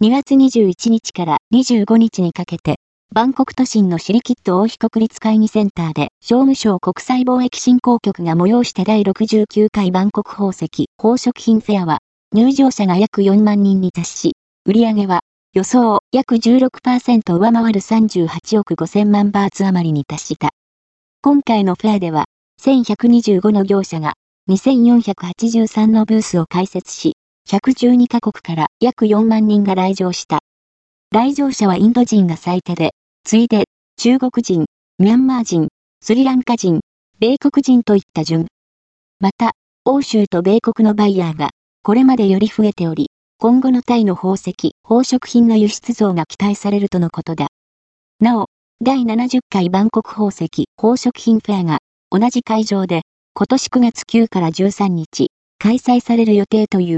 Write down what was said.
2月21日から25日にかけて、バンコク都心のシリキット王妃国立会議センターで、商務省国際貿易振興局が催した第69回バンコク宝石宝飾品フェアは、入場者が約4万人に達し、売り上げは予想約16%上回る38億5000万バーツ余りに達した。今回のフェアでは、1125の業者が2483のブースを開設し、112カ国から約4万人が来場した。来場者はインド人が最多で、次いで中国人、ミャンマー人、スリランカ人、米国人といった順。また、欧州と米国のバイヤーがこれまでより増えており、今後のタイの宝石、宝飾品の輸出増が期待されるとのことだ。なお、第70回バンコク宝石、宝飾品フェアが同じ会場で今年9月9から13日開催される予定という。